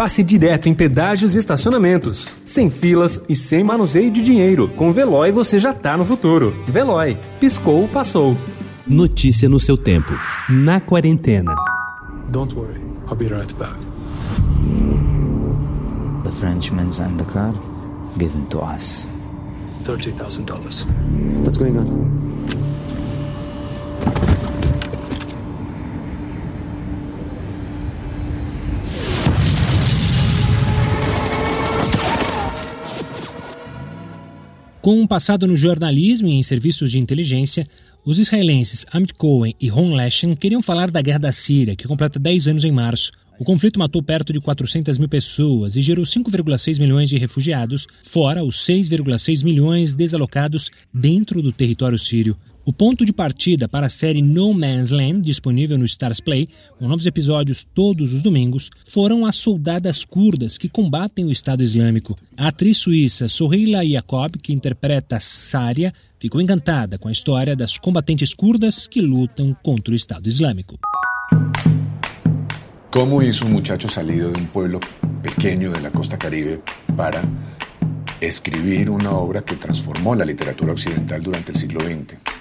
passe direto em pedágios e estacionamentos. Sem filas e sem manuseio de dinheiro. Com Veloy você já tá no futuro. Veloy. Piscou, passou. Notícia no seu tempo. Na quarentena. Don't worry, I'll be right back. The Frenchman's and the car given to us. $30,000. What's going on? Com um passado no jornalismo e em serviços de inteligência, os israelenses Amit Cohen e Ron Leshen queriam falar da guerra da Síria, que completa 10 anos em março. O conflito matou perto de 400 mil pessoas e gerou 5,6 milhões de refugiados, fora os 6,6 milhões desalocados dentro do território sírio. O ponto de partida para a série No Man's Land, disponível no Stars Play, com novos episódios todos os domingos, foram as soldadas curdas que combatem o Estado Islâmico. A atriz suíça Soheila Yacob, que interpreta Sária, ficou encantada com a história das combatentes curdas que lutam contra o Estado Islâmico. Como hizo um muchacho salido de um pueblo pequeno de la costa caribe para escribir uma obra que transformou a literatura ocidental durante o siglo XX?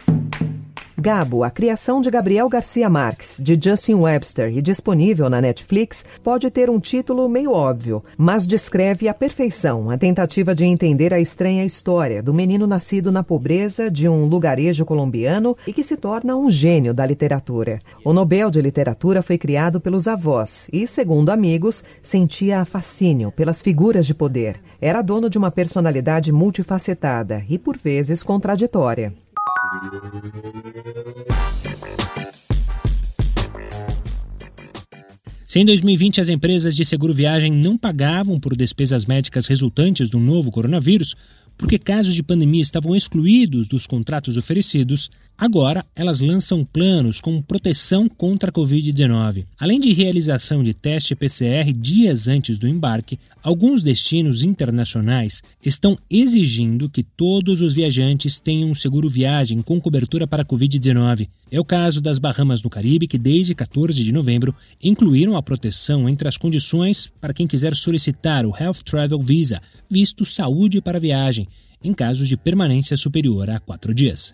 Gabo, a criação de Gabriel Garcia Marques, de Justin Webster e disponível na Netflix, pode ter um título meio óbvio, mas descreve à perfeição a tentativa de entender a estranha história do menino nascido na pobreza de um lugarejo colombiano e que se torna um gênio da literatura. O Nobel de Literatura foi criado pelos avós e, segundo amigos, sentia fascínio pelas figuras de poder. Era dono de uma personalidade multifacetada e, por vezes, contraditória. Se em 2020 as empresas de seguro viagem não pagavam por despesas médicas resultantes do novo coronavírus, porque casos de pandemia estavam excluídos dos contratos oferecidos, agora elas lançam planos com proteção contra a Covid-19. Além de realização de teste PCR dias antes do embarque, alguns destinos internacionais estão exigindo que todos os viajantes tenham um seguro viagem com cobertura para a Covid-19. É o caso das Bahamas no Caribe, que desde 14 de novembro incluíram a proteção entre as condições para quem quiser solicitar o Health Travel Visa, visto saúde para viagem, em casos de permanência superior a quatro dias.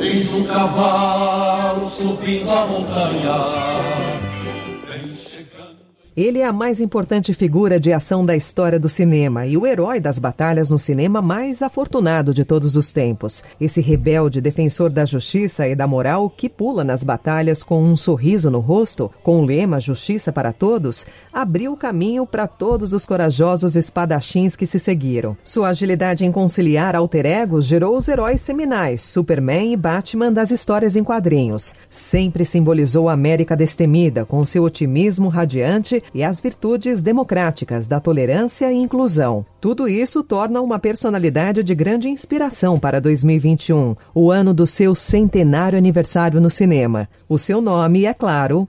Eis um cavalo subindo a montanha ele é a mais importante figura de ação da história do cinema e o herói das batalhas no cinema mais afortunado de todos os tempos. Esse rebelde defensor da justiça e da moral que pula nas batalhas com um sorriso no rosto, com o lema Justiça para Todos, abriu o caminho para todos os corajosos espadachins que se seguiram. Sua agilidade em conciliar alter egos gerou os heróis seminais, Superman e Batman das histórias em quadrinhos. Sempre simbolizou a América destemida, com seu otimismo radiante e as virtudes democráticas da tolerância e inclusão. Tudo isso torna uma personalidade de grande inspiração para 2021, o ano do seu centenário aniversário no cinema. O seu nome, é claro,